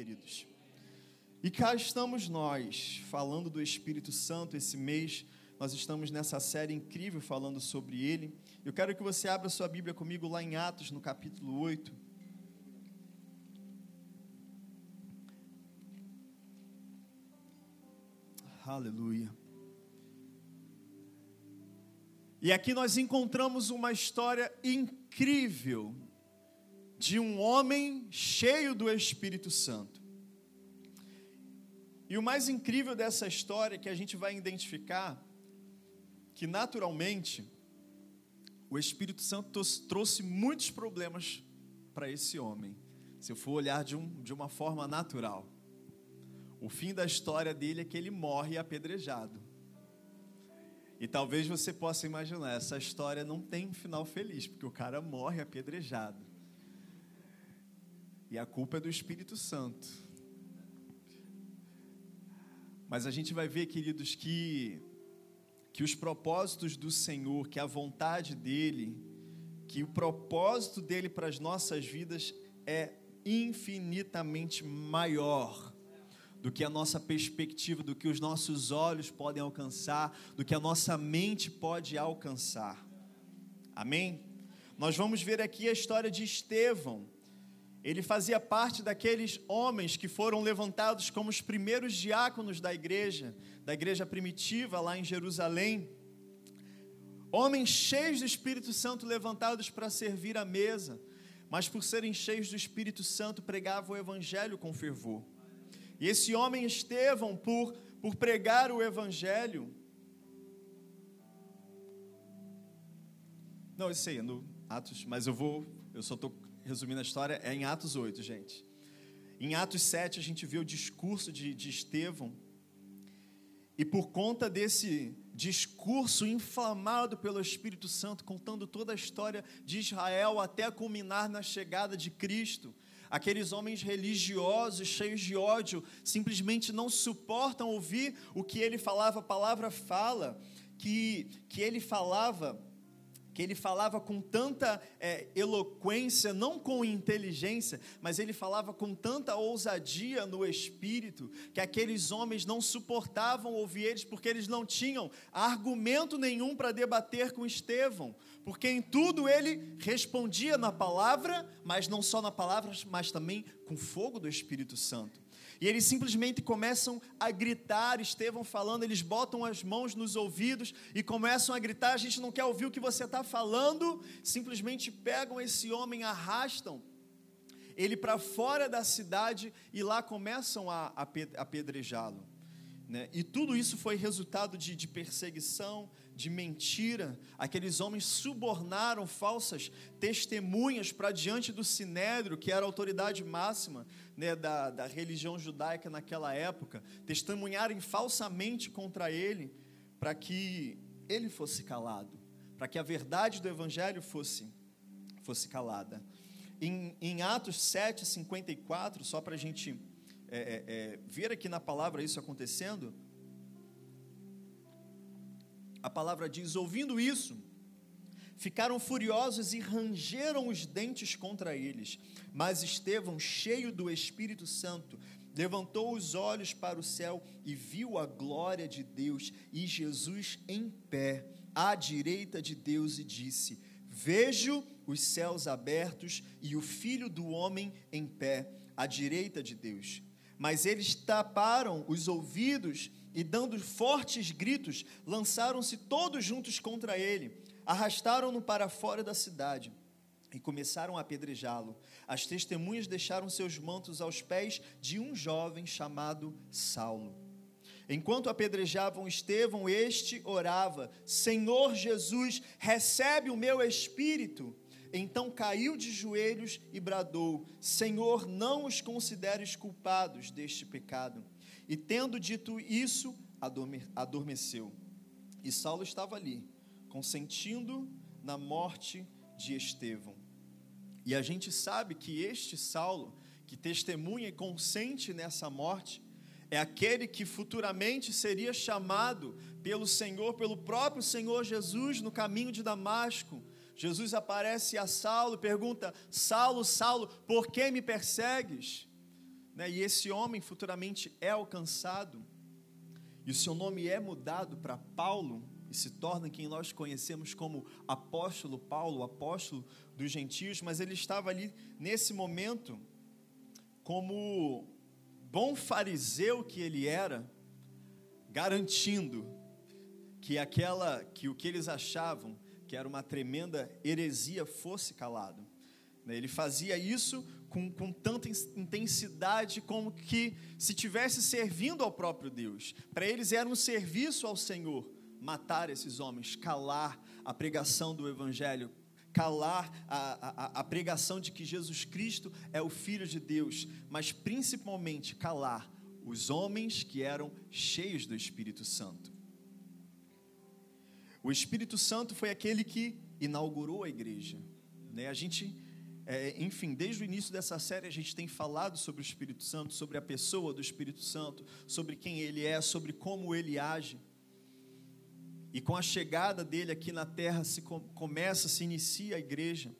queridos? E cá estamos nós, falando do Espírito Santo esse mês. Nós estamos nessa série incrível falando sobre ele. Eu quero que você abra sua Bíblia comigo lá em Atos, no capítulo 8. Aleluia. E aqui nós encontramos uma história incrível de um homem cheio do Espírito Santo. E o mais incrível dessa história é que a gente vai identificar que naturalmente o Espírito Santo trouxe muitos problemas para esse homem, se eu for olhar de, um, de uma forma natural. O fim da história dele é que ele morre apedrejado. E talvez você possa imaginar, essa história não tem um final feliz, porque o cara morre apedrejado. E a culpa é do Espírito Santo. Mas a gente vai ver, queridos, que que os propósitos do Senhor, que a vontade dele, que o propósito dele para as nossas vidas é infinitamente maior do que a nossa perspectiva, do que os nossos olhos podem alcançar, do que a nossa mente pode alcançar. Amém? Nós vamos ver aqui a história de Estevão. Ele fazia parte daqueles homens que foram levantados como os primeiros diáconos da igreja, da igreja primitiva lá em Jerusalém. Homens cheios do Espírito Santo levantados para servir à mesa, mas por serem cheios do Espírito Santo pregavam o evangelho com fervor. E esse homem Estevão, por, por pregar o evangelho, não, isso aí é no Atos, mas eu vou, eu só estou resumindo a história, é em Atos 8, gente. Em Atos 7, a gente vê o discurso de, de Estevão. E por conta desse discurso inflamado pelo Espírito Santo, contando toda a história de Israel até culminar na chegada de Cristo, aqueles homens religiosos, cheios de ódio, simplesmente não suportam ouvir o que ele falava, a palavra fala, que, que ele falava que ele falava com tanta é, eloquência, não com inteligência, mas ele falava com tanta ousadia no espírito, que aqueles homens não suportavam ouvir eles, porque eles não tinham argumento nenhum para debater com Estevão, porque em tudo ele respondia na palavra, mas não só na palavra, mas também com fogo do Espírito Santo. E eles simplesmente começam a gritar, Estevão falando, eles botam as mãos nos ouvidos e começam a gritar: a gente não quer ouvir o que você está falando, simplesmente pegam esse homem, arrastam ele para fora da cidade e lá começam a apedrejá-lo. Né? E tudo isso foi resultado de, de perseguição, de mentira. Aqueles homens subornaram falsas testemunhas para diante do sinédrio, que era a autoridade máxima né, da, da religião judaica naquela época, testemunharem falsamente contra ele, para que ele fosse calado, para que a verdade do evangelho fosse, fosse calada. Em, em Atos 7, 54, só para a gente é, é, é, ver aqui na palavra isso acontecendo, a palavra diz: ouvindo isso, ficaram furiosos e rangeram os dentes contra eles. Mas Estevão, cheio do Espírito Santo, levantou os olhos para o céu e viu a glória de Deus e Jesus em pé, à direita de Deus, e disse: Vejo os céus abertos e o filho do homem em pé, à direita de Deus. Mas eles taparam os ouvidos e, dando fortes gritos, lançaram-se todos juntos contra ele, arrastaram-no para fora da cidade e começaram a apedrejá-lo. As testemunhas deixaram seus mantos aos pés de um jovem chamado Saulo. Enquanto apedrejavam Estevão, este orava: Senhor Jesus, recebe o meu espírito. Então caiu de joelhos e bradou: Senhor, não os consideres culpados deste pecado. E tendo dito isso, adormeceu. E Saulo estava ali, consentindo na morte de Estevão. E a gente sabe que este Saulo, que testemunha e consente nessa morte, é aquele que futuramente seria chamado pelo Senhor, pelo próprio Senhor Jesus, no caminho de Damasco. Jesus aparece a Saulo e pergunta: Saulo, Saulo, por que me persegues? Né? e esse homem futuramente é alcançado, e o seu nome é mudado para Paulo, e se torna quem nós conhecemos como apóstolo Paulo, apóstolo dos gentios, mas ele estava ali nesse momento como bom fariseu que ele era, garantindo que aquela que o que eles achavam que era uma tremenda heresia fosse calado. Né? Ele fazia isso com, com tanta intensidade como que se tivesse servindo ao próprio Deus. Para eles era um serviço ao Senhor matar esses homens, calar a pregação do Evangelho, calar a, a, a, pregação de que Jesus Cristo é o Filho de Deus, mas principalmente calar os homens que eram cheios do Espírito Santo. O Espírito Santo foi aquele que inaugurou a igreja. Né? A gente, é, enfim, desde o início dessa série a gente tem falado sobre o Espírito Santo, sobre a pessoa do Espírito Santo, sobre quem ele é, sobre como ele age. E com a chegada dele aqui na terra se começa, se inicia a igreja.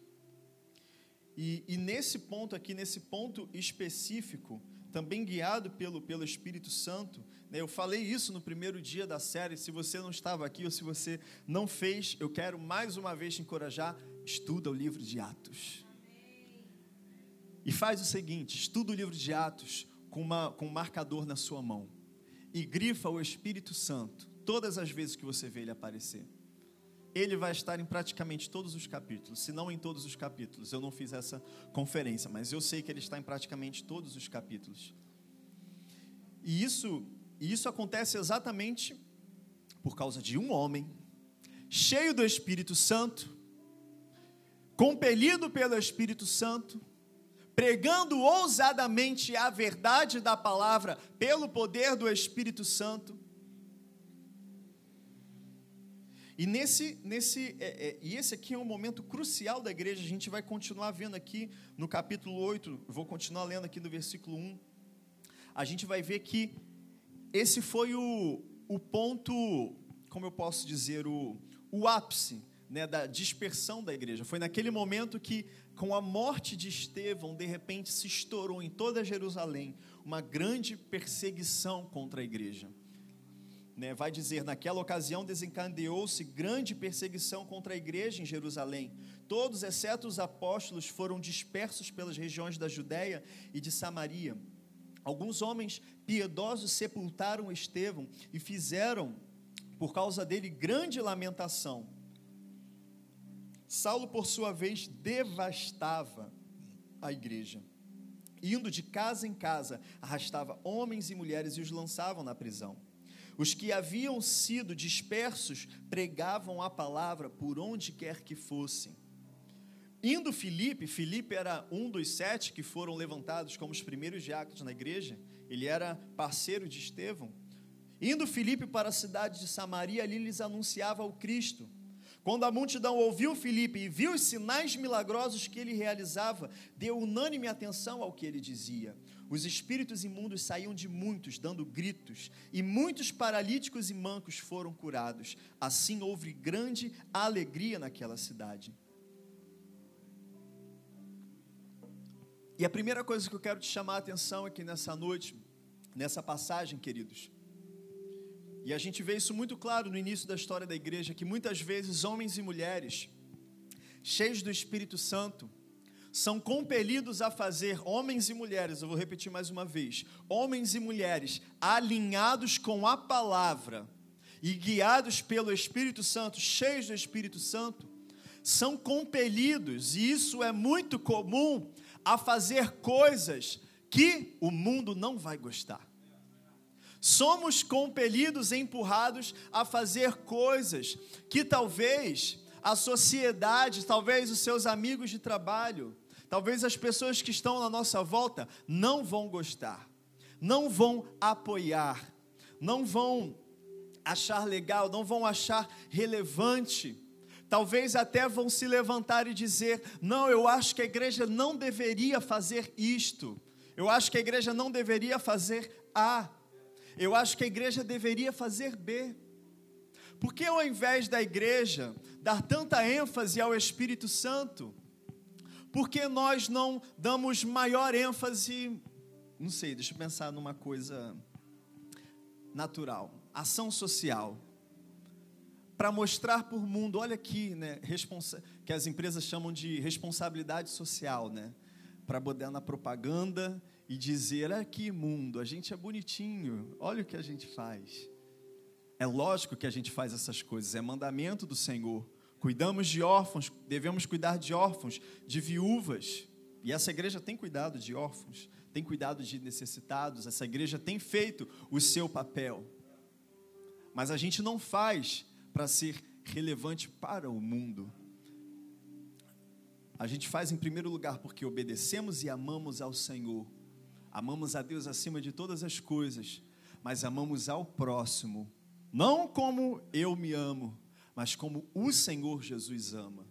E, e nesse ponto aqui, nesse ponto específico, também guiado pelo, pelo Espírito Santo, né, eu falei isso no primeiro dia da série. Se você não estava aqui ou se você não fez, eu quero mais uma vez te encorajar: estuda o livro de Atos. E faz o seguinte: estuda o livro de Atos com, uma, com um marcador na sua mão e grifa o Espírito Santo todas as vezes que você vê ele aparecer. Ele vai estar em praticamente todos os capítulos, se não em todos os capítulos. Eu não fiz essa conferência, mas eu sei que ele está em praticamente todos os capítulos. E isso, e isso acontece exatamente por causa de um homem cheio do Espírito Santo, compelido pelo Espírito Santo, pregando ousadamente a verdade da palavra pelo poder do Espírito Santo, E nesse, nesse, é, é, e esse aqui é um momento crucial da igreja. A gente vai continuar vendo aqui no capítulo 8, vou continuar lendo aqui do versículo 1. A gente vai ver que esse foi o, o ponto, como eu posso dizer, o, o ápice né, da dispersão da igreja. Foi naquele momento que, com a morte de Estevão, de repente se estourou em toda Jerusalém uma grande perseguição contra a igreja né, vai dizer: naquela ocasião desencadeou-se grande perseguição contra a igreja em Jerusalém. Todos, exceto os apóstolos, foram dispersos pelas regiões da Judéia e de Samaria. Alguns homens piedosos sepultaram Estevão e fizeram, por causa dele, grande lamentação. Saulo, por sua vez, devastava a igreja. Indo de casa em casa, arrastava homens e mulheres e os lançavam na prisão. Os que haviam sido dispersos pregavam a palavra por onde quer que fossem. Indo Filipe, Filipe era um dos sete que foram levantados como os primeiros diáconos na igreja, ele era parceiro de Estevão. Indo Filipe para a cidade de Samaria, ali lhes anunciava o Cristo. Quando a multidão ouviu Filipe e viu os sinais milagrosos que ele realizava, deu unânime atenção ao que ele dizia. Os espíritos imundos saíam de muitos, dando gritos, e muitos paralíticos e mancos foram curados. Assim houve grande alegria naquela cidade. E a primeira coisa que eu quero te chamar a atenção aqui nessa noite, nessa passagem, queridos, e a gente vê isso muito claro no início da história da igreja, que muitas vezes homens e mulheres, cheios do Espírito Santo, são compelidos a fazer, homens e mulheres, eu vou repetir mais uma vez, homens e mulheres alinhados com a palavra e guiados pelo Espírito Santo, cheios do Espírito Santo, são compelidos, e isso é muito comum, a fazer coisas que o mundo não vai gostar. Somos compelidos, empurrados a fazer coisas que talvez a sociedade, talvez os seus amigos de trabalho, talvez as pessoas que estão na nossa volta não vão gostar, não vão apoiar, não vão achar legal, não vão achar relevante. Talvez até vão se levantar e dizer: não, eu acho que a igreja não deveria fazer isto, eu acho que a igreja não deveria fazer A, eu acho que a igreja deveria fazer B. Porque ao invés da igreja dar tanta ênfase ao Espírito Santo, por que nós não damos maior ênfase não sei, deixa eu pensar numa coisa natural, ação social. Para mostrar para o mundo, olha aqui, né, que as empresas chamam de responsabilidade social, né? Para botar na propaganda e dizer: aqui, mundo, a gente é bonitinho, olha o que a gente faz. É lógico que a gente faz essas coisas, é mandamento do Senhor. Cuidamos de órfãos, devemos cuidar de órfãos, de viúvas. E essa igreja tem cuidado de órfãos, tem cuidado de necessitados, essa igreja tem feito o seu papel. Mas a gente não faz para ser relevante para o mundo. A gente faz em primeiro lugar porque obedecemos e amamos ao Senhor. Amamos a Deus acima de todas as coisas, mas amamos ao próximo, não como eu me amo, mas como o Senhor Jesus ama.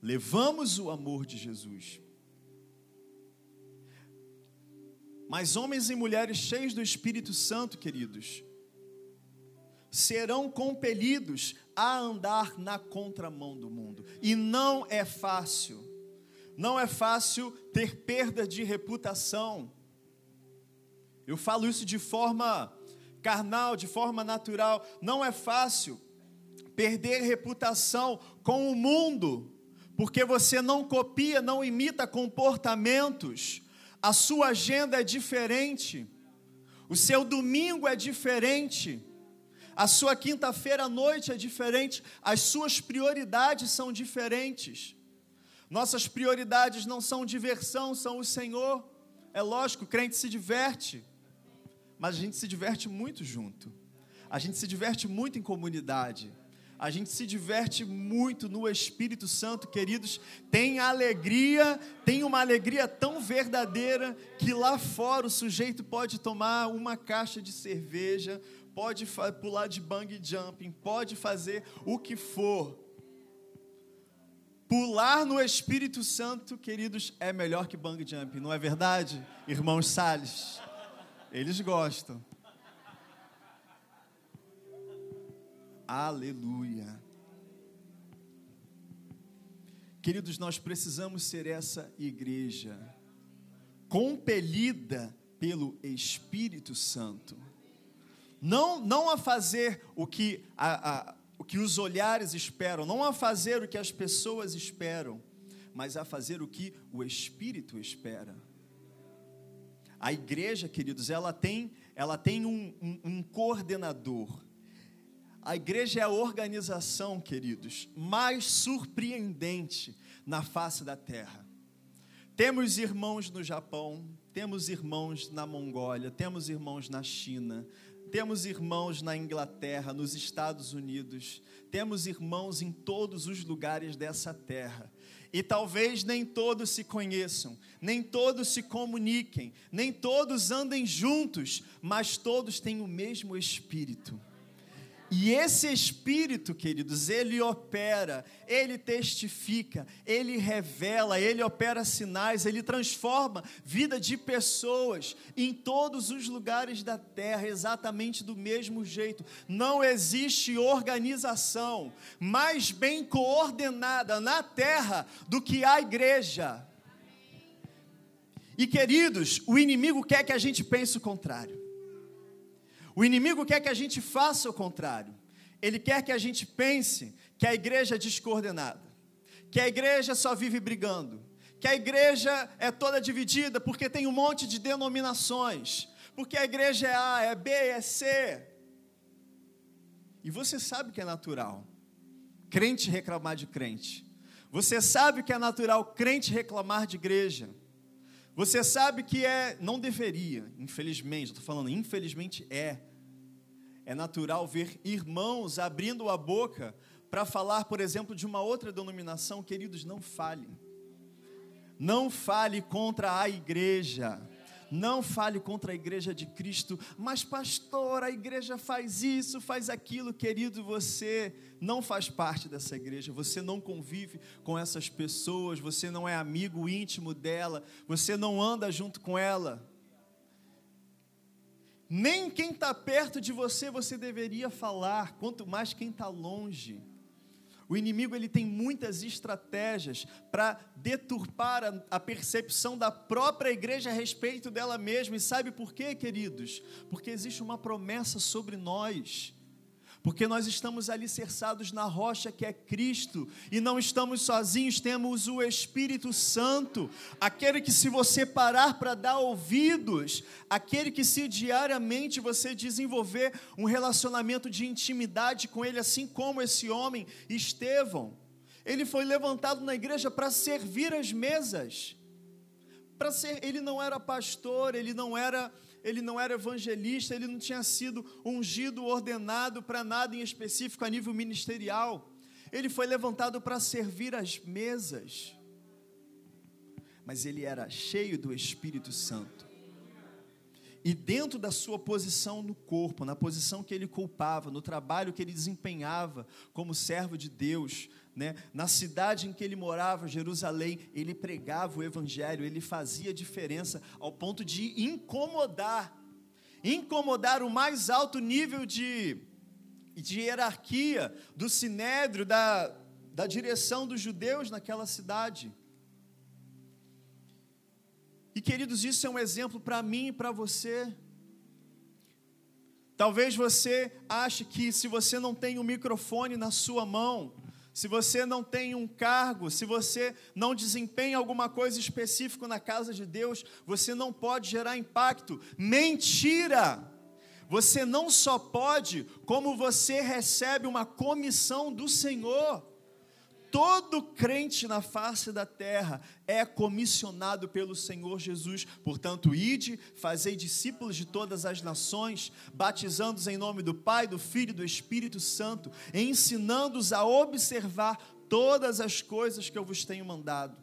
Levamos o amor de Jesus. Mas homens e mulheres cheios do Espírito Santo, queridos, serão compelidos a andar na contramão do mundo. E não é fácil. Não é fácil ter perda de reputação. Eu falo isso de forma carnal, de forma natural. Não é fácil perder reputação com o mundo, porque você não copia, não imita comportamentos, a sua agenda é diferente, o seu domingo é diferente, a sua quinta-feira à noite é diferente, as suas prioridades são diferentes. Nossas prioridades não são diversão, são o Senhor. É lógico, o crente se diverte, mas a gente se diverte muito junto. A gente se diverte muito em comunidade a gente se diverte muito no Espírito Santo, queridos. Tem alegria, tem uma alegria tão verdadeira que lá fora o sujeito pode tomar uma caixa de cerveja, pode pular de bang jumping, pode fazer o que for. Pular no Espírito Santo, queridos, é melhor que bang jumping, não é verdade, irmãos Salles? Eles gostam. Aleluia. Queridos, nós precisamos ser essa igreja compelida pelo Espírito Santo. Não, não a fazer o que, a, a, que os olhares esperam, não a fazer o que as pessoas esperam, mas a fazer o que o Espírito espera. A igreja, queridos, ela tem, ela tem um, um, um coordenador, a igreja é a organização, queridos, mais surpreendente na face da terra. Temos irmãos no Japão, temos irmãos na Mongólia, temos irmãos na China, temos irmãos na Inglaterra, nos Estados Unidos, temos irmãos em todos os lugares dessa terra. E talvez nem todos se conheçam, nem todos se comuniquem, nem todos andem juntos, mas todos têm o mesmo Espírito. E esse Espírito, queridos, ele opera, ele testifica, ele revela, ele opera sinais, ele transforma vida de pessoas em todos os lugares da terra, exatamente do mesmo jeito. Não existe organização mais bem coordenada na terra do que a igreja. E queridos, o inimigo quer que a gente pense o contrário. O inimigo quer que a gente faça o contrário. Ele quer que a gente pense que a igreja é descoordenada, que a igreja só vive brigando, que a igreja é toda dividida porque tem um monte de denominações, porque a igreja é A, é B, é C. E você sabe que é natural crente reclamar de crente. Você sabe que é natural crente reclamar de igreja. Você sabe que é, não deveria, infelizmente, estou falando, infelizmente é. É natural ver irmãos abrindo a boca para falar, por exemplo, de uma outra denominação, queridos, não fale. Não fale contra a igreja. Não fale contra a igreja de Cristo, mas pastor, a igreja faz isso, faz aquilo, querido, você não faz parte dessa igreja, você não convive com essas pessoas, você não é amigo íntimo dela, você não anda junto com ela. Nem quem está perto de você você deveria falar, quanto mais quem está longe. O inimigo ele tem muitas estratégias para deturpar a, a, percepção da própria igreja a respeito dela mesma. E sabe por quê, queridos? Porque existe uma promessa sobre nós porque nós estamos alicerçados na rocha que é Cristo, e não estamos sozinhos, temos o Espírito Santo, aquele que, se você parar para dar ouvidos, aquele que, se diariamente você desenvolver um relacionamento de intimidade com Ele, assim como esse homem, Estevão, ele foi levantado na igreja para servir as mesas. Para ser, ele não era pastor, ele não era ele não era evangelista, ele não tinha sido ungido, ordenado para nada em específico a nível ministerial. Ele foi levantado para servir as mesas. Mas ele era cheio do Espírito Santo. E dentro da sua posição no corpo, na posição que ele culpava, no trabalho que ele desempenhava como servo de Deus, né? na cidade em que ele morava, Jerusalém, ele pregava o evangelho, ele fazia diferença ao ponto de incomodar incomodar o mais alto nível de, de hierarquia do sinédrio, da, da direção dos judeus naquela cidade. E queridos, isso é um exemplo para mim e para você. Talvez você ache que se você não tem um microfone na sua mão, se você não tem um cargo, se você não desempenha alguma coisa específica na casa de Deus, você não pode gerar impacto. Mentira! Você não só pode, como você recebe uma comissão do Senhor. Todo crente na face da terra é comissionado pelo Senhor Jesus. Portanto, ide, fazei discípulos de todas as nações, batizando-os em nome do Pai, do Filho e do Espírito Santo, ensinando-os a observar todas as coisas que eu vos tenho mandado.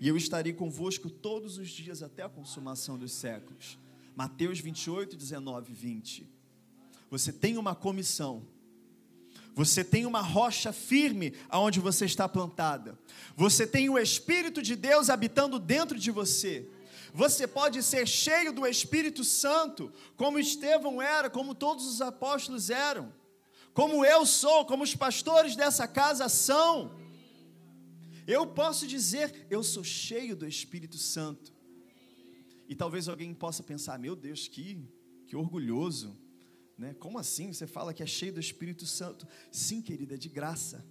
E eu estarei convosco todos os dias até a consumação dos séculos. Mateus 28, 19 e 20. Você tem uma comissão você tem uma rocha firme aonde você está plantada. Você tem o Espírito de Deus habitando dentro de você. Você pode ser cheio do Espírito Santo, como Estevão era, como todos os apóstolos eram, como eu sou, como os pastores dessa casa são. Eu posso dizer, eu sou cheio do Espírito Santo. E talvez alguém possa pensar: meu Deus, que, que orgulhoso. Né? Como assim? Você fala que é cheio do Espírito Santo. Sim, querida, é de graça.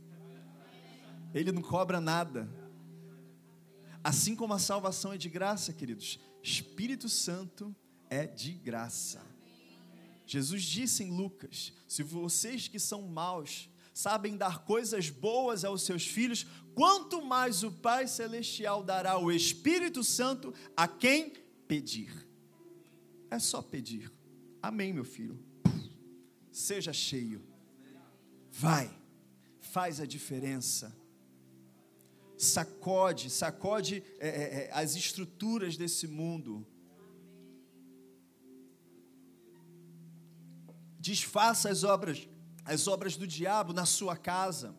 Ele não cobra nada. Assim como a salvação é de graça, queridos, Espírito Santo é de graça. Jesus disse em Lucas: Se vocês que são maus sabem dar coisas boas aos seus filhos, quanto mais o Pai Celestial dará o Espírito Santo a quem pedir. É só pedir. Amém, meu filho seja cheio. Vai, faz a diferença. Sacode, sacode é, é, é, as estruturas desse mundo. Desfaça as obras, as obras do diabo na sua casa.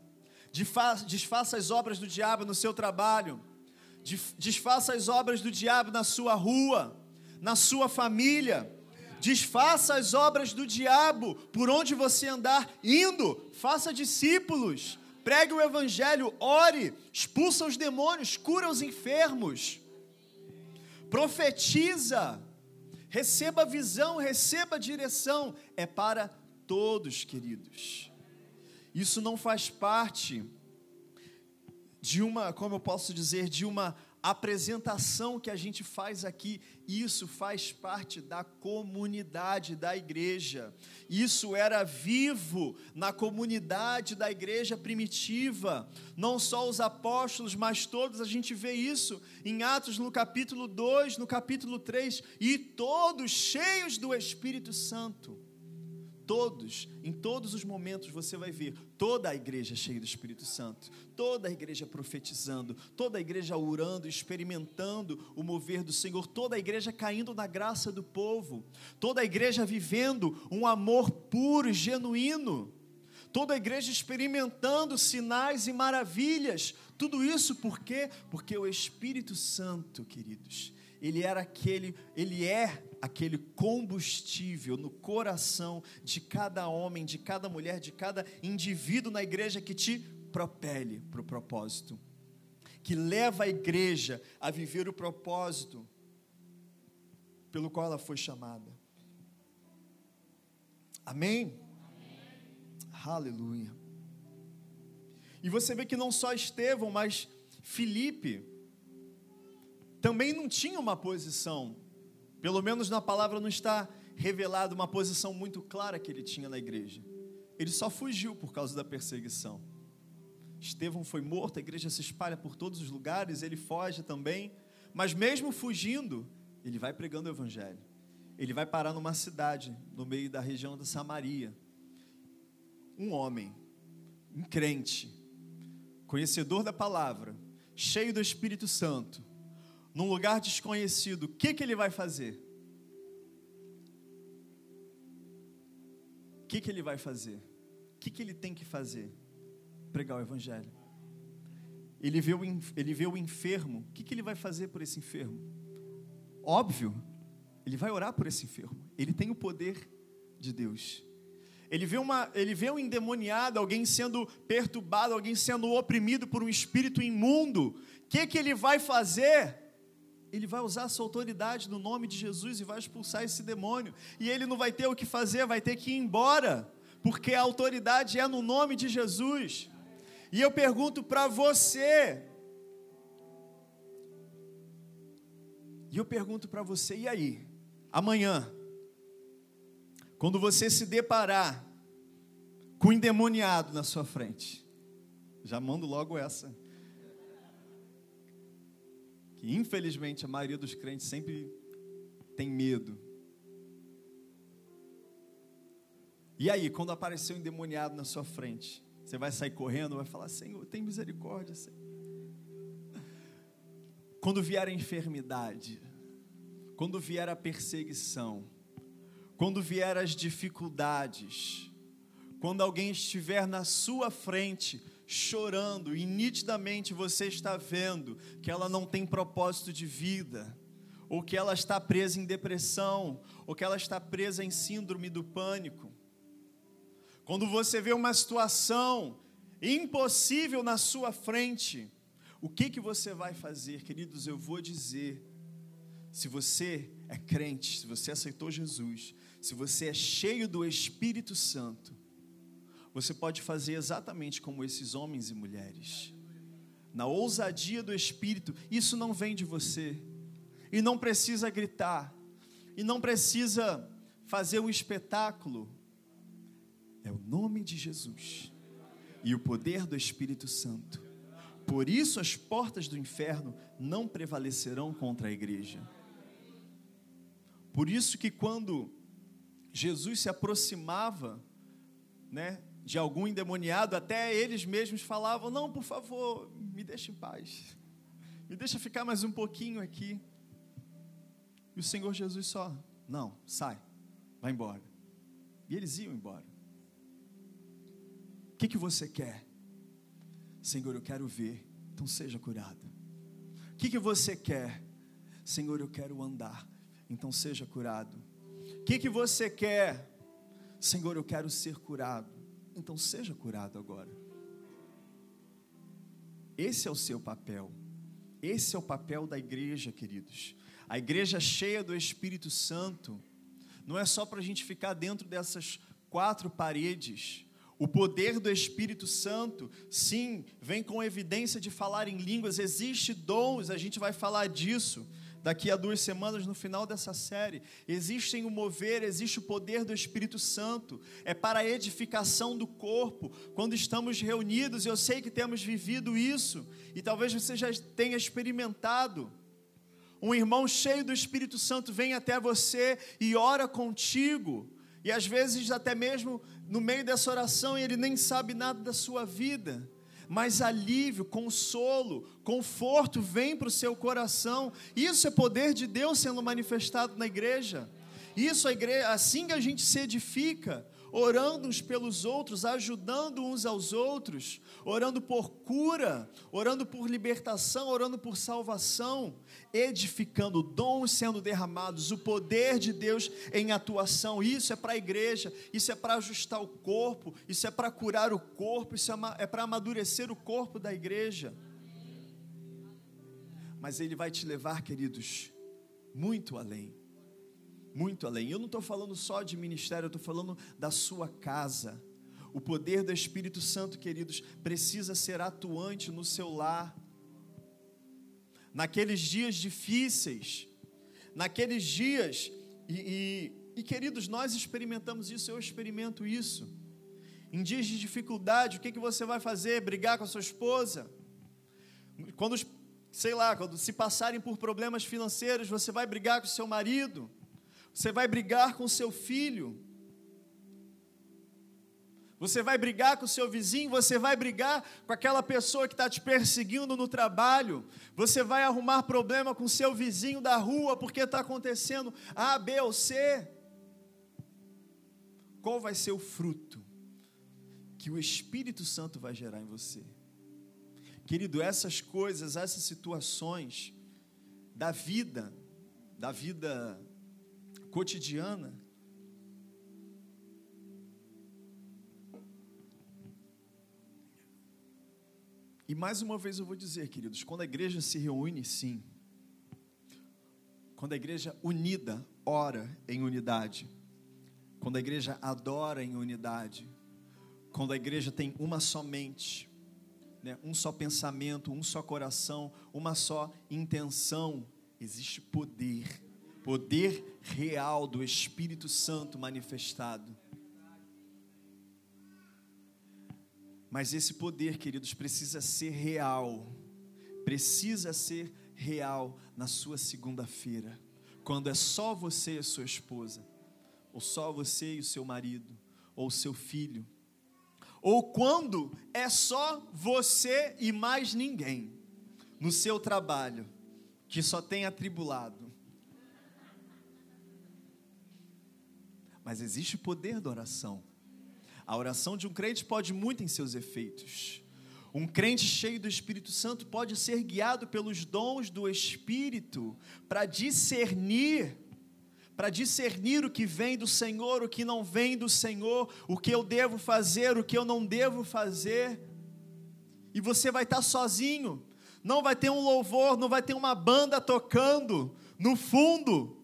Desfaça as obras do diabo no seu trabalho. Desfaça as obras do diabo na sua rua, na sua família Desfaça as obras do diabo por onde você andar, indo, faça discípulos, pregue o evangelho, ore, expulsa os demônios, cura os enfermos, profetiza, receba visão, receba direção, é para todos, queridos. Isso não faz parte de uma, como eu posso dizer, de uma apresentação que a gente faz aqui, isso faz parte da comunidade da igreja. Isso era vivo na comunidade da igreja primitiva. Não só os apóstolos, mas todos, a gente vê isso em Atos no capítulo 2, no capítulo 3, e todos cheios do Espírito Santo todos, em todos os momentos você vai ver toda a igreja cheia do Espírito Santo, toda a igreja profetizando, toda a igreja orando, experimentando o mover do Senhor, toda a igreja caindo na graça do povo, toda a igreja vivendo um amor puro e genuíno, toda a igreja experimentando sinais e maravilhas. Tudo isso por quê? Porque o Espírito Santo, queridos, ele era aquele, ele é aquele combustível no coração de cada homem, de cada mulher, de cada indivíduo na igreja que te propele para o propósito, que leva a igreja a viver o propósito pelo qual ela foi chamada. Amém? Amém? Aleluia. E você vê que não só Estevão, mas Filipe também não tinha uma posição, pelo menos na palavra não está revelado uma posição muito clara que ele tinha na igreja. Ele só fugiu por causa da perseguição. Estevão foi morto, a igreja se espalha por todos os lugares, ele foge também, mas mesmo fugindo, ele vai pregando o evangelho. Ele vai parar numa cidade, no meio da região da Samaria. Um homem, um crente, conhecedor da palavra, cheio do Espírito Santo, num lugar desconhecido, o que, que ele vai fazer? O que, que ele vai fazer? O que, que ele tem que fazer? Pregar o Evangelho. Ele vê o, ele vê o enfermo, o que, que ele vai fazer por esse enfermo? Óbvio, ele vai orar por esse enfermo. Ele tem o poder de Deus. Ele vê, uma, ele vê um endemoniado, alguém sendo perturbado, alguém sendo oprimido por um espírito imundo. O que, que ele vai fazer? Ele vai usar a sua autoridade no nome de Jesus e vai expulsar esse demônio. E ele não vai ter o que fazer, vai ter que ir embora, porque a autoridade é no nome de Jesus. E eu pergunto para você, e eu pergunto para você, e aí? Amanhã, quando você se deparar com um endemoniado na sua frente, já mando logo essa que infelizmente a maioria dos crentes sempre tem medo. E aí, quando aparecer um endemoniado na sua frente, você vai sair correndo, vai falar: Senhor, tem misericórdia, Senhor. Quando vier a enfermidade, quando vier a perseguição, quando vier as dificuldades, quando alguém estiver na sua frente, chorando e nitidamente você está vendo que ela não tem propósito de vida, ou que ela está presa em depressão, ou que ela está presa em síndrome do pânico. Quando você vê uma situação impossível na sua frente, o que que você vai fazer, queridos? Eu vou dizer. Se você é crente, se você aceitou Jesus, se você é cheio do Espírito Santo, você pode fazer exatamente como esses homens e mulheres. Na ousadia do Espírito, isso não vem de você. E não precisa gritar. E não precisa fazer um espetáculo. É o nome de Jesus e o poder do Espírito Santo. Por isso as portas do inferno não prevalecerão contra a igreja. Por isso que quando Jesus se aproximava, né, de algum endemoniado, até eles mesmos falavam: Não, por favor, me deixe em paz, me deixa ficar mais um pouquinho aqui. E o Senhor Jesus só: Não, sai, vai embora. E eles iam embora. O que, que você quer? Senhor, eu quero ver, então seja curado. O que, que você quer? Senhor, eu quero andar, então seja curado. O que, que você quer? Senhor, eu quero ser curado então seja curado agora. Esse é o seu papel. Esse é o papel da igreja, queridos. A igreja cheia do Espírito Santo não é só para a gente ficar dentro dessas quatro paredes. O poder do Espírito Santo, sim, vem com evidência de falar em línguas. Existe dons, a gente vai falar disso daqui a duas semanas, no final dessa série. Existem o mover, existe o poder do Espírito Santo, é para a edificação do corpo. Quando estamos reunidos, eu sei que temos vivido isso, e talvez você já tenha experimentado. Um irmão cheio do Espírito Santo vem até você e ora contigo, e às vezes até mesmo no meio dessa oração ele nem sabe nada da sua vida mas alívio, consolo, conforto vem para o seu coração. Isso é poder de Deus sendo manifestado na igreja. Isso a igreja, assim que a gente se edifica, orando uns pelos outros, ajudando uns aos outros, orando por cura, orando por libertação, orando por salvação, edificando dons sendo derramados, o poder de Deus em atuação. Isso é para a igreja, isso é para ajustar o corpo, isso é para curar o corpo, isso é, é para amadurecer o corpo da igreja. Mas Ele vai te levar, queridos, muito além muito além. Eu não estou falando só de ministério, eu estou falando da sua casa. O poder do Espírito Santo, queridos, precisa ser atuante no seu lar. Naqueles dias difíceis, naqueles dias, e, e, e queridos, nós experimentamos isso, eu experimento isso. Em dias de dificuldade, o que, que você vai fazer? Brigar com a sua esposa? Quando, sei lá, quando se passarem por problemas financeiros, você vai brigar com seu marido? Você vai brigar com seu filho. Você vai brigar com o seu vizinho, você vai brigar com aquela pessoa que está te perseguindo no trabalho, você vai arrumar problema com seu vizinho da rua porque está acontecendo A, B ou C. Qual vai ser o fruto que o Espírito Santo vai gerar em você? Querido, essas coisas, essas situações da vida, da vida cotidiana. E mais uma vez eu vou dizer, queridos, quando a igreja se reúne, sim, quando a igreja unida ora em unidade, quando a igreja adora em unidade, quando a igreja tem uma só mente, né, um só pensamento, um só coração, uma só intenção, existe poder poder real do Espírito Santo manifestado. Mas esse poder, queridos, precisa ser real. Precisa ser real na sua segunda-feira, quando é só você e a sua esposa, ou só você e o seu marido, ou seu filho, ou quando é só você e mais ninguém no seu trabalho, que só tem atribulado, mas existe o poder da oração. A oração de um crente pode muito em seus efeitos. Um crente cheio do Espírito Santo pode ser guiado pelos dons do Espírito para discernir, para discernir o que vem do Senhor, o que não vem do Senhor, o que eu devo fazer, o que eu não devo fazer. E você vai estar sozinho, não vai ter um louvor, não vai ter uma banda tocando no fundo,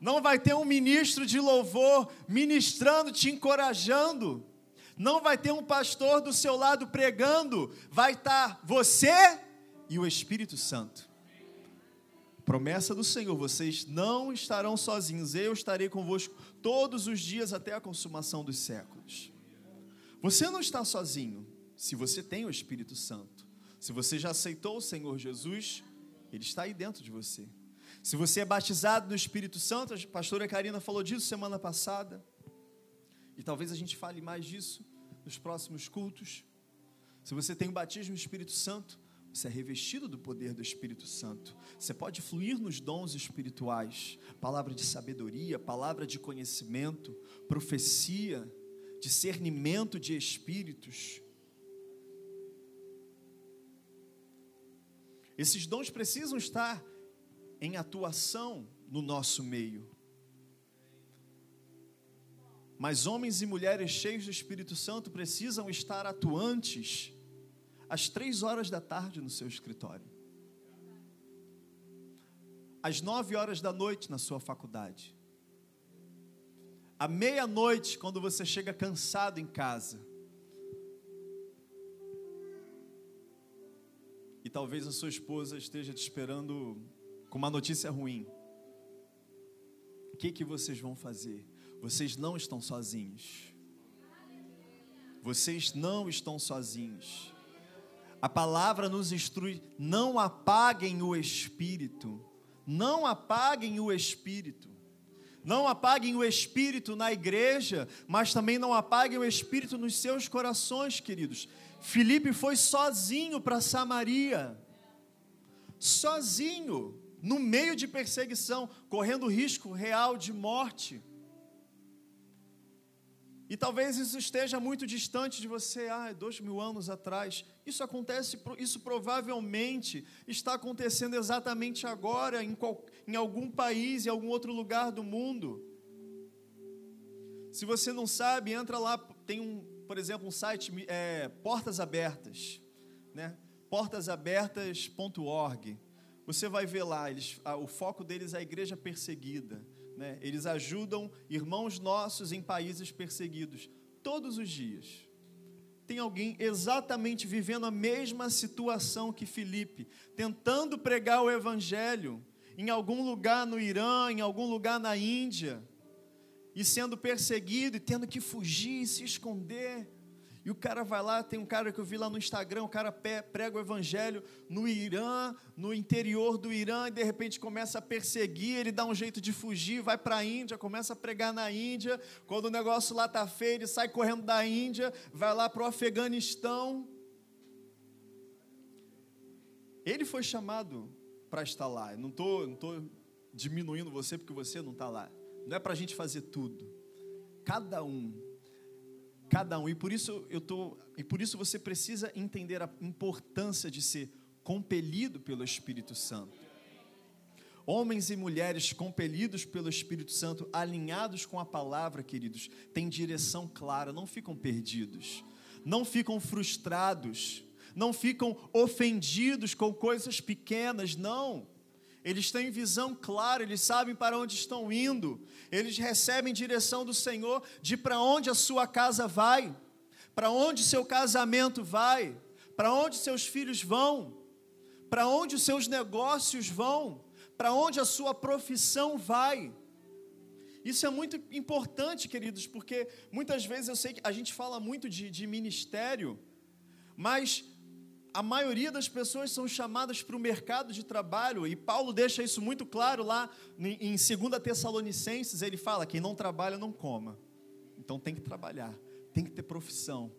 não vai ter um ministro de louvor ministrando, te encorajando. Não vai ter um pastor do seu lado pregando. Vai estar você e o Espírito Santo. Promessa do Senhor: vocês não estarão sozinhos, eu estarei convosco todos os dias até a consumação dos séculos. Você não está sozinho se você tem o Espírito Santo. Se você já aceitou o Senhor Jesus, Ele está aí dentro de você. Se você é batizado no Espírito Santo, a pastora Karina falou disso semana passada, e talvez a gente fale mais disso nos próximos cultos. Se você tem o batismo no Espírito Santo, você é revestido do poder do Espírito Santo. Você pode fluir nos dons espirituais, palavra de sabedoria, palavra de conhecimento, profecia, discernimento de espíritos. Esses dons precisam estar em atuação no nosso meio. Mas homens e mulheres cheios do Espírito Santo precisam estar atuantes às três horas da tarde no seu escritório, às nove horas da noite na sua faculdade, à meia-noite, quando você chega cansado em casa. E talvez a sua esposa esteja te esperando com uma notícia ruim. O que, que vocês vão fazer? Vocês não estão sozinhos. Vocês não estão sozinhos. A palavra nos instrui: não apaguem o espírito. Não apaguem o espírito. Não apaguem o espírito na igreja, mas também não apaguem o espírito nos seus corações, queridos. Felipe foi sozinho para Samaria. Sozinho no meio de perseguição, correndo risco real de morte. E talvez isso esteja muito distante de você, ah, dois mil anos atrás. Isso acontece, isso provavelmente está acontecendo exatamente agora, em, qual, em algum país, em algum outro lugar do mundo. Se você não sabe, entra lá, tem um, por exemplo, um site, é, Portas Abertas, né? portasabertas.org. Você vai ver lá, eles, o foco deles é a igreja perseguida né? Eles ajudam irmãos nossos em países perseguidos todos os dias. Tem alguém exatamente vivendo a mesma situação que Filipe, tentando pregar o evangelho em algum lugar no Irã, em algum lugar na Índia, e sendo perseguido e tendo que fugir, se esconder. E o cara vai lá, tem um cara que eu vi lá no Instagram, o cara prega o evangelho no Irã, no interior do Irã, e de repente começa a perseguir, ele dá um jeito de fugir, vai para a Índia, começa a pregar na Índia. Quando o negócio lá está feio, ele sai correndo da Índia, vai lá para o Afeganistão. Ele foi chamado para estar lá. Eu não estou não tô diminuindo você porque você não está lá. Não é para a gente fazer tudo. Cada um cada um. E por isso eu tô, e por isso você precisa entender a importância de ser compelido pelo Espírito Santo. Homens e mulheres compelidos pelo Espírito Santo, alinhados com a palavra, queridos, têm direção clara, não ficam perdidos, não ficam frustrados, não ficam ofendidos com coisas pequenas, não eles têm visão clara, eles sabem para onde estão indo, eles recebem direção do Senhor de para onde a sua casa vai, para onde seu casamento vai, para onde seus filhos vão, para onde os seus negócios vão, para onde a sua profissão vai. Isso é muito importante, queridos, porque muitas vezes eu sei que a gente fala muito de, de ministério, mas a maioria das pessoas são chamadas para o mercado de trabalho, e Paulo deixa isso muito claro lá em 2 Tessalonicenses, ele fala: quem não trabalha não coma. Então tem que trabalhar, tem que ter profissão,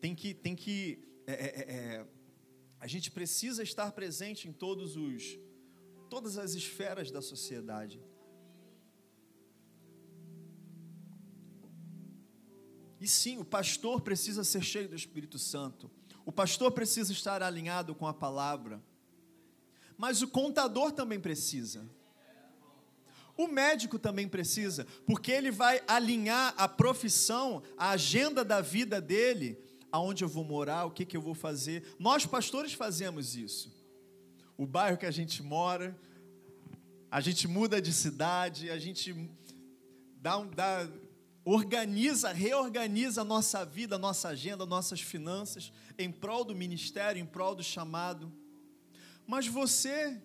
tem que. Tem que é, é, é, é, a gente precisa estar presente em todos os, todas as esferas da sociedade. E sim, o pastor precisa ser cheio do Espírito Santo. O pastor precisa estar alinhado com a palavra. Mas o contador também precisa. O médico também precisa, porque ele vai alinhar a profissão, a agenda da vida dele, aonde eu vou morar, o que, que eu vou fazer. Nós, pastores, fazemos isso. O bairro que a gente mora, a gente muda de cidade, a gente dá, um, dá organiza, reorganiza a nossa vida, a nossa agenda, nossas finanças em prol do ministério, em prol do chamado. Mas você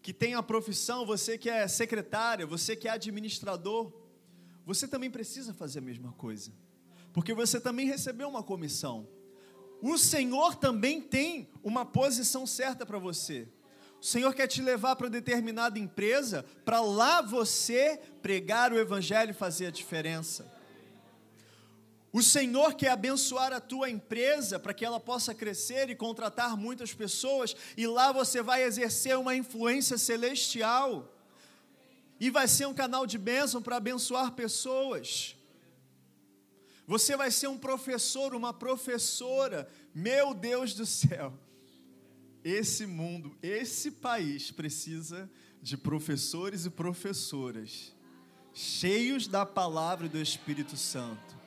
que tem a profissão, você que é secretária, você que é administrador, você também precisa fazer a mesma coisa. Porque você também recebeu uma comissão. O Senhor também tem uma posição certa para você. O Senhor quer te levar para determinada empresa, para lá você pregar o Evangelho e fazer a diferença. O Senhor quer abençoar a tua empresa para que ela possa crescer e contratar muitas pessoas, e lá você vai exercer uma influência celestial, e vai ser um canal de bênção para abençoar pessoas. Você vai ser um professor, uma professora, meu Deus do céu. Esse mundo, esse país precisa de professores e professoras cheios da palavra e do Espírito Santo.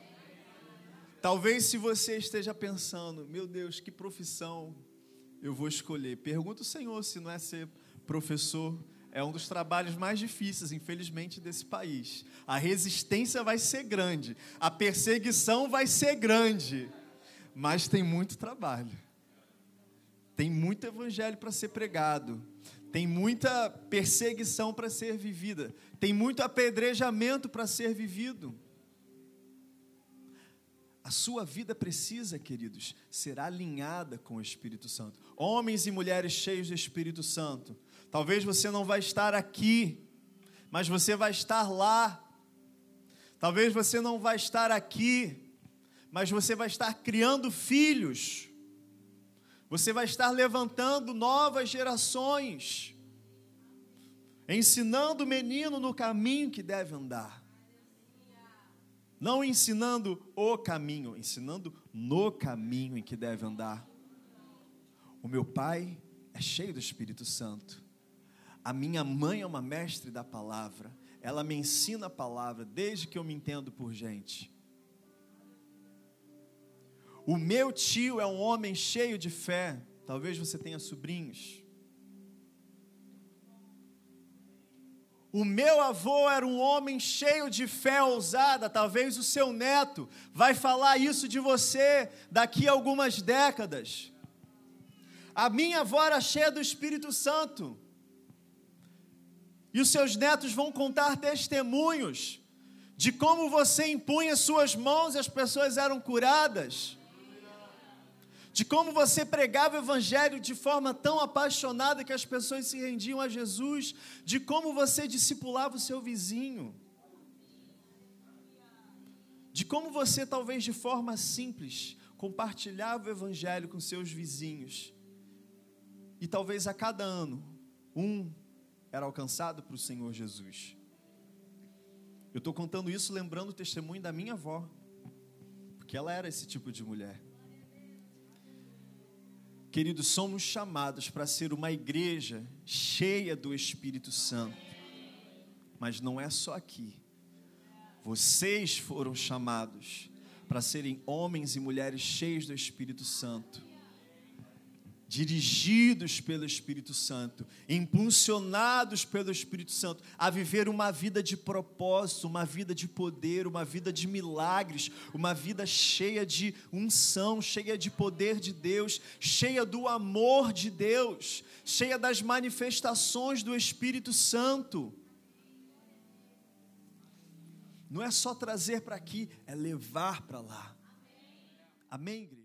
Talvez se você esteja pensando, meu Deus, que profissão eu vou escolher? Pergunta o Senhor se não é ser professor. É um dos trabalhos mais difíceis, infelizmente, desse país. A resistência vai ser grande, a perseguição vai ser grande, mas tem muito trabalho. Tem muito evangelho para ser pregado. Tem muita perseguição para ser vivida. Tem muito apedrejamento para ser vivido. A sua vida precisa, queridos, ser alinhada com o Espírito Santo. Homens e mulheres cheios do Espírito Santo. Talvez você não vai estar aqui, mas você vai estar lá. Talvez você não vai estar aqui, mas você vai estar criando filhos você vai estar levantando novas gerações, ensinando o menino no caminho que deve andar. Não ensinando o caminho, ensinando no caminho em que deve andar. O meu pai é cheio do Espírito Santo. A minha mãe é uma mestre da palavra. Ela me ensina a palavra desde que eu me entendo por gente. O meu tio é um homem cheio de fé. Talvez você tenha sobrinhos. O meu avô era um homem cheio de fé ousada. Talvez o seu neto vai falar isso de você daqui a algumas décadas. A minha avó era cheia do Espírito Santo. E os seus netos vão contar testemunhos de como você impunha suas mãos e as pessoas eram curadas de como você pregava o Evangelho de forma tão apaixonada que as pessoas se rendiam a Jesus, de como você discipulava o seu vizinho, de como você, talvez de forma simples, compartilhava o Evangelho com seus vizinhos, e talvez a cada ano, um era alcançado para o Senhor Jesus. Eu estou contando isso lembrando o testemunho da minha avó, porque ela era esse tipo de mulher. Queridos, somos chamados para ser uma igreja cheia do Espírito Santo. Mas não é só aqui. Vocês foram chamados para serem homens e mulheres cheios do Espírito Santo dirigidos pelo Espírito Santo, impulsionados pelo Espírito Santo a viver uma vida de propósito, uma vida de poder, uma vida de milagres, uma vida cheia de unção, cheia de poder de Deus, cheia do amor de Deus, cheia das manifestações do Espírito Santo. Não é só trazer para aqui, é levar para lá. Amém, igreja?